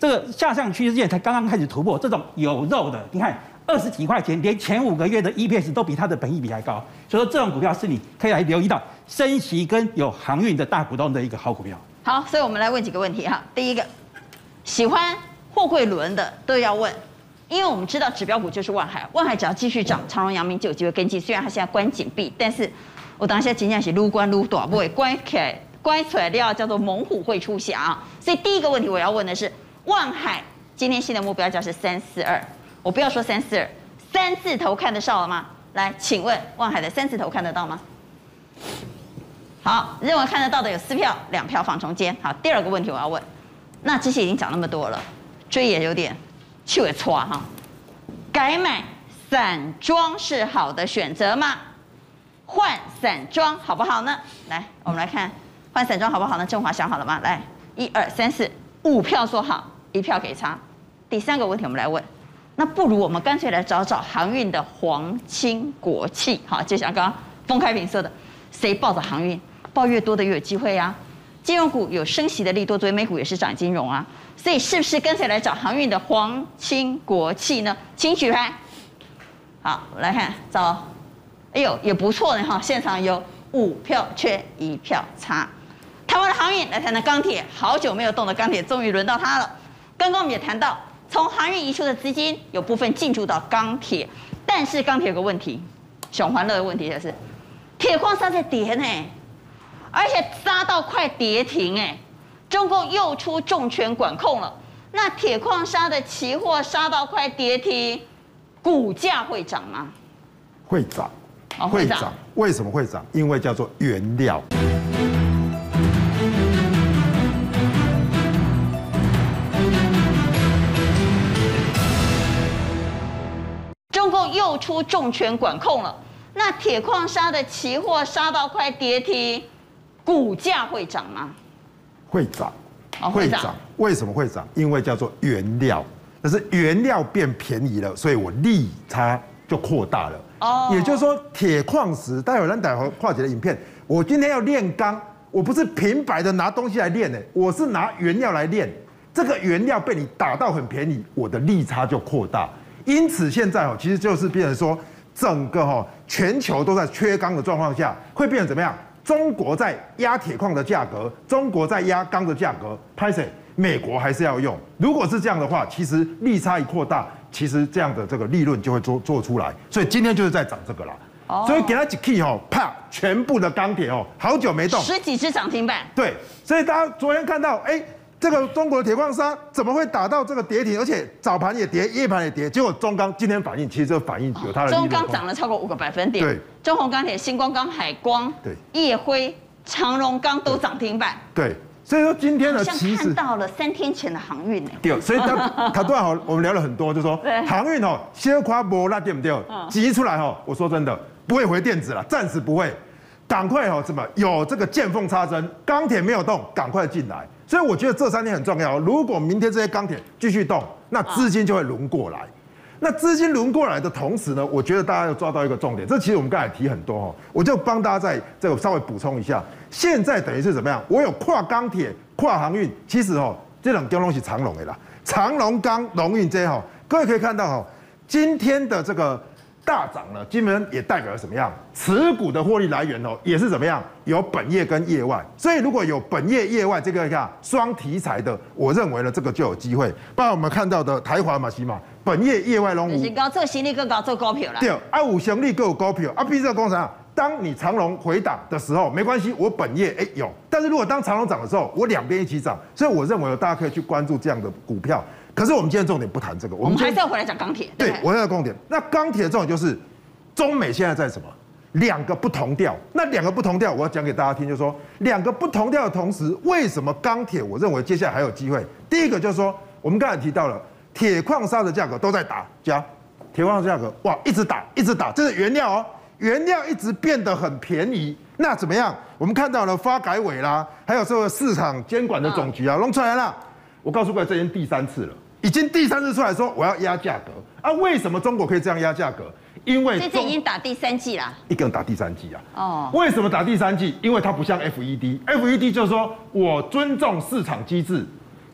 这个下降趋势线才刚刚开始突破，这种有肉的，你看二十几块钱，连前五个月的 EPS 都比它的本益比还高，所以说这种股票是你可以来留意到升息跟有航运的大股东的一个好股票。好，所以我们来问几个问题哈。第一个，喜欢货柜轮的都要问。因为我们知道指标股就是万海，万海只要继续涨，长荣、阳明就有机会跟进。虽然它现在关紧闭，但是我当下今天是撸关撸短，不会关起来，关出来料叫做猛虎会出翔。所以第一个问题我要问的是，望海今天新的目标价是三四二，我不要说三四二，三字头看得上了吗？来，请问望海的三字头看得到吗？好，认为看得到的有四票，两票放中间。好，第二个问题我要问，那这些已经涨那么多了，追也有点。就会错哈，改买散装是好的选择吗？换散装好不好呢？来，我们来看换散装好不好呢？正华想好了吗？来，一二三四五票说好，一票给差。第三个问题我们来问，那不如我们干脆来找找航运的皇亲国戚，好，就像刚刚封开平说的，谁抱着航运抱越多的越有机会呀、金融股有升息的利多，所以美股也是涨金融啊。所以是不是干脆来找航运的皇亲国戚呢？请举牌。好，来看找，哎呦也不错呢哈，现场有五票缺一票差。台湾的航运来谈谈钢铁，好久没有动的钢铁终于轮到它了。刚刚我们也谈到，从航运移出的资金有部分进驻到钢铁，但是钢铁有个问题，熊欢乐的问题就是，铁矿砂在跌呢，而且杀到快跌停哎，中共又出重拳管控了，那铁矿砂的期货杀到快跌停，股价会涨吗？会涨，会涨。为什么会涨？因为叫做原料。又出重拳管控了，那铁矿砂的期货杀到快跌停，股价会涨吗？会涨，会涨。为什么会涨？因为叫做原料，但是原料变便宜了，所以我利差就扩大了。哦，也就是说，铁矿石，待会儿待会儿化解的影片，我今天要炼钢，我不是平白的拿东西来炼的，我是拿原料来炼。这个原料被你打到很便宜，我的利差就扩大。因此现在哦，其实就是变成说，整个哈全球都在缺钢的状况下，会变成怎么样？中国在压铁矿的价格，中国在压钢的价格，拍谁？美国还是要用。如果是这样的话，其实利差一扩大，其实这样的这个利润就会做做出来。所以今天就是在涨这个啦。哦。所以给它几 key 哦，啪，全部的钢铁哦，好久没动。十几只涨停板。对。所以大家昨天看到，哎。这个中国的铁矿砂怎么会打到这个跌停？而且早盘也跌，夜盘也跌，结果中钢今天反应，其实这个反应有它的。中钢涨了超过五个百分点。对。中鸿钢铁、星光钢、海光、对，烨辉、长荣钢都涨停板。对。所以说今天呢其实看到了三天前的航运呢。对。所以他 [LAUGHS] 他都好，我们聊了很多，就是说航运哦，先夸波那对不对？急出来哦，我说真的不会回电子了，暂时不会。赶快哦，怎么有这个见缝插针？钢铁没有动，赶快进来。所以我觉得这三天很重要。如果明天这些钢铁继续动，那资金就会轮过来。那资金轮过来的同时呢，我觉得大家要抓到一个重点。这其实我们刚才提很多哦，我就帮大家在这个稍微补充一下。现在等于是怎么样？我有跨钢铁、跨航运，其实哦，这两东西长荣的啦，长荣钢、龙运这些哈，各位可以看到哈，今天的这个。大涨了，基本上也代表了什么样？持股的获利来源哦，也是怎么样？有本业跟业外。所以如果有本业业外这个看双题材的，我认为呢，这个就有机会。包括我们看到的台华嘛，起码本业业外龙五，高做行李更高做股票了。对，啊五行李更有高票啊。毕竟这个工程，当你长龙回档的时候，没关系，我本业哎有。但是如果当长龙涨的时候，我两边一起涨。所以我认为大家可以去关注这样的股票。可是我们今天重点不谈这个，我们还是要回来讲钢铁。对，我要重点。那钢铁的重点就是，中美现在在什么？两个不同调。那两个不同调，我要讲给大家听，就是说，两个不同调的同时，为什么钢铁？我认为接下来还有机会。第一个就是说，我们刚才提到了铁矿砂的价格都在打，加铁矿砂价格哇，一直打，一直打，这是原料哦，原料一直变得很便宜。那怎么样？我们看到了发改委啦，还有这个市场监管的总局啊，弄出来了。我告诉各位，这已经第三次了，已经第三次出来说我要压价格啊！为什么中国可以这样压价格？因为这已经打第三季了，一个人打第三季啊！哦，为什么打第三季？因为它不像 FED，FED 就是说我尊重市场机制，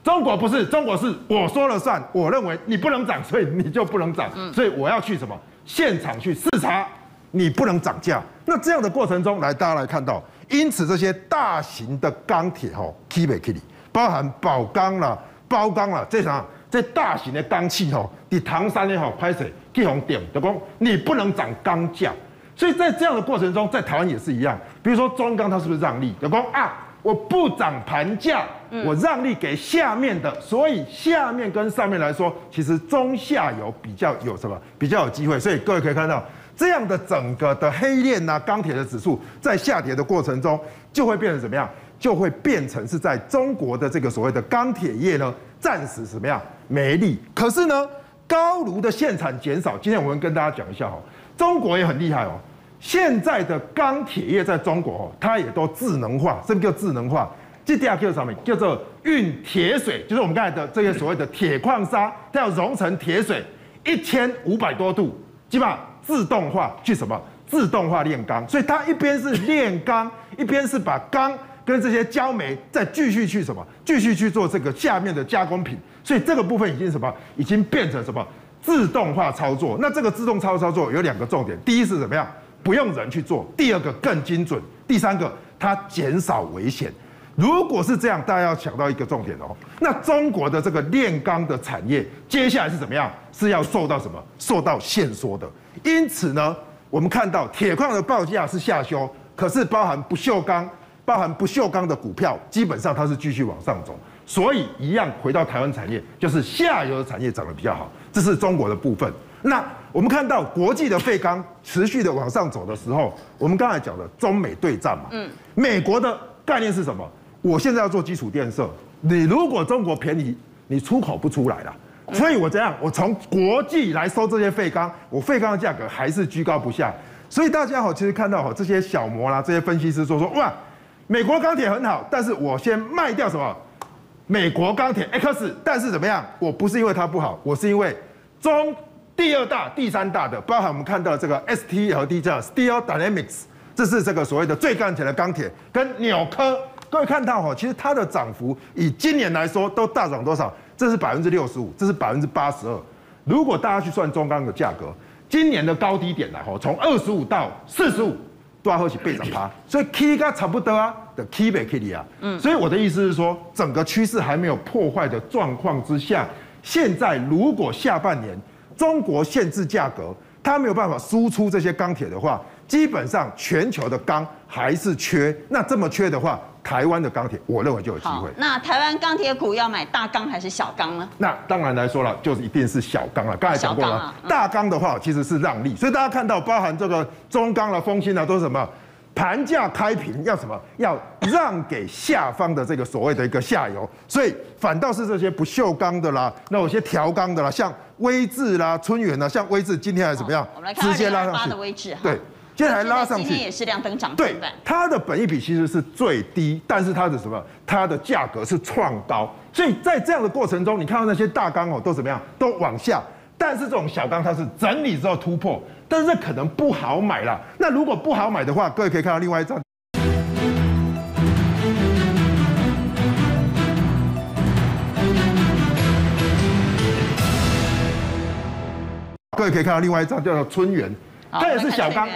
中国不是，中国是我说了算，我认为你不能涨，所以你就不能涨，所以我要去什么现场去视察，你不能涨价。那这样的过程中来，大家来看到，因此这些大型的钢铁哈 it keep 包含宝钢啦、包钢啦，这场这大型的钢器吼，你唐山也好，拍水去红点就讲，你不能涨钢价。所以在这样的过程中，在台湾也是一样。比如说中钢，它是不是让利？就讲啊，我不涨盘价，我让利给下面的，所以下面跟上面来说，其实中下游比较有什么？比较有机会。所以各位可以看到，这样的整个的黑链呐，钢铁的指数在下跌的过程中，就会变成怎么样？就会变成是在中国的这个所谓的钢铁业呢，暂时怎么样没力。可是呢，高炉的现产减少。今天我们跟大家讲一下哈，中国也很厉害哦。现在的钢铁业在中国哦，它也都智能化。什么叫智能化？这第二个上面叫做运铁水，就是我们刚才的这些所谓的铁矿砂，它要融成铁水，一千五百多度，基本上自动化去什么？自动化炼钢。所以它一边是炼钢，一边是把钢。跟这些焦煤再继续去什么？继续去做这个下面的加工品，所以这个部分已经什么？已经变成什么？自动化操作。那这个自动操操作有两个重点：第一是怎么样？不用人去做；第二个更精准；第三个它减少危险。如果是这样，大家要想到一个重点哦。那中国的这个炼钢的产业接下来是怎么样？是要受到什么？受到限缩的。因此呢，我们看到铁矿的报价是下修，可是包含不锈钢、包含不锈钢的股票，基本上它是继续往上走。所以一样回到台湾产业，就是下游的产业涨得比较好，这是中国的部分。那我们看到国际的废钢持续的往上走的时候，我们刚才讲的中美对战嘛，嗯，美国的概念是什么？我现在要做基础建设，你如果中国便宜，你出口不出来了，所以我这样，我从国际来收这些废钢，我废钢的价格还是居高不下。所以大家好，其实看到哈这些小模啦，这些分析师说说哇，美国钢铁很好，但是我先卖掉什么？美国钢铁 X，但是怎么样？我不是因为它不好，我是因为中第二大、第三大的，包含我们看到这个 STLD 叫 Steel Dynamics，这是这个所谓的最钢铁的钢铁，跟纽科，各位看到哈，其实它的涨幅以今年来说都大涨多少？这是百分之六十五，这是百分之八十二。如果大家去算中钢的价格，今年的高低点来哈，从二十五到四十五。都要喝起倍涨趴，所以 K 跟差不多啊的 K 被 K 啊，嗯，所以我的意思是说，整个趋势还没有破坏的状况之下，现在如果下半年中国限制价格，它没有办法输出这些钢铁的话，基本上全球的钢还是缺，那这么缺的话。台湾的钢铁，我认为就有机会。那台湾钢铁股要买大钢还是小钢呢？那当然来说了，就是一定是小钢了。刚才讲过了，啊嗯、大钢的话其实是让利，所以大家看到包含这个中钢了、丰兴啊，都是什么？盘价开平要什么？要让给下方的这个所谓的一个下游，所以反倒是这些不锈钢的啦，那有些调钢的啦，像威智啦、春元啦，像威智今天还是怎么样？我们来看直接拉上去的威致哈。对。今天还拉上去，今天也是亮灯涨停板。对，它的本益比其实是最低，但是它的什么？它的价格是创高，所以在这样的过程中，你看到那些大缸哦，都怎么样？都往下。但是这种小缸它是整理之后突破，但是这可能不好买了。那如果不好买的话，各位可以看到另外一张。各位可以看到另外一张叫做春元。它也是小钢，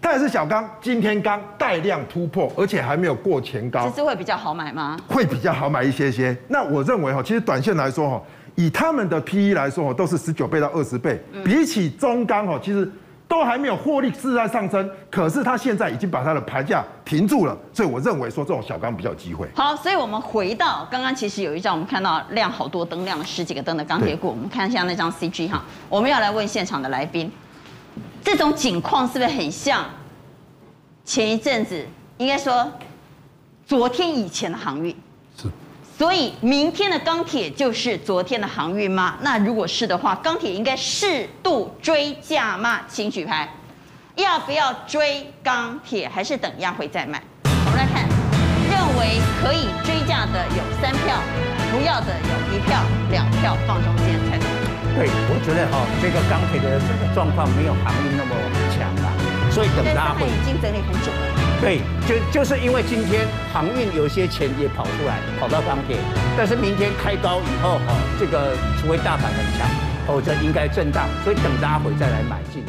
它也是小钢，今天刚带量突破，而且还没有过前高，只是会比较好买吗？会比较好买一些些。那我认为哈，其实短线来说哈，以他们的 PE 来说哈，都是十九倍到二十倍，比起中钢哈，其实都还没有获利是在上升，可是它现在已经把它的盘价停住了，所以我认为说这种小钢比较有机会。好，所以我们回到刚刚，其实有一张我们看到亮好多灯，亮了十几个灯的钢铁股，我们看一下那张 CG 哈，我们要来问现场的来宾。这种景况是不是很像前一阵子？应该说，昨天以前的航运是。所以明天的钢铁就是昨天的航运吗？那如果是的话，钢铁应该适度追价吗？请举牌。要不要追钢铁？还是等压回再买？我们来看，认为可以追价的有三票，不要的有一票，两票放中间才对。我觉得哈，这个钢铁的这个状况没有航运那么强了，所以等它会已经整理很久了。对，就就是因为今天航运有些钱也跑出来，跑到钢铁，但是明天开高以后哈，这个除非大盘很强，否则应该震荡，所以等拉回再来买进。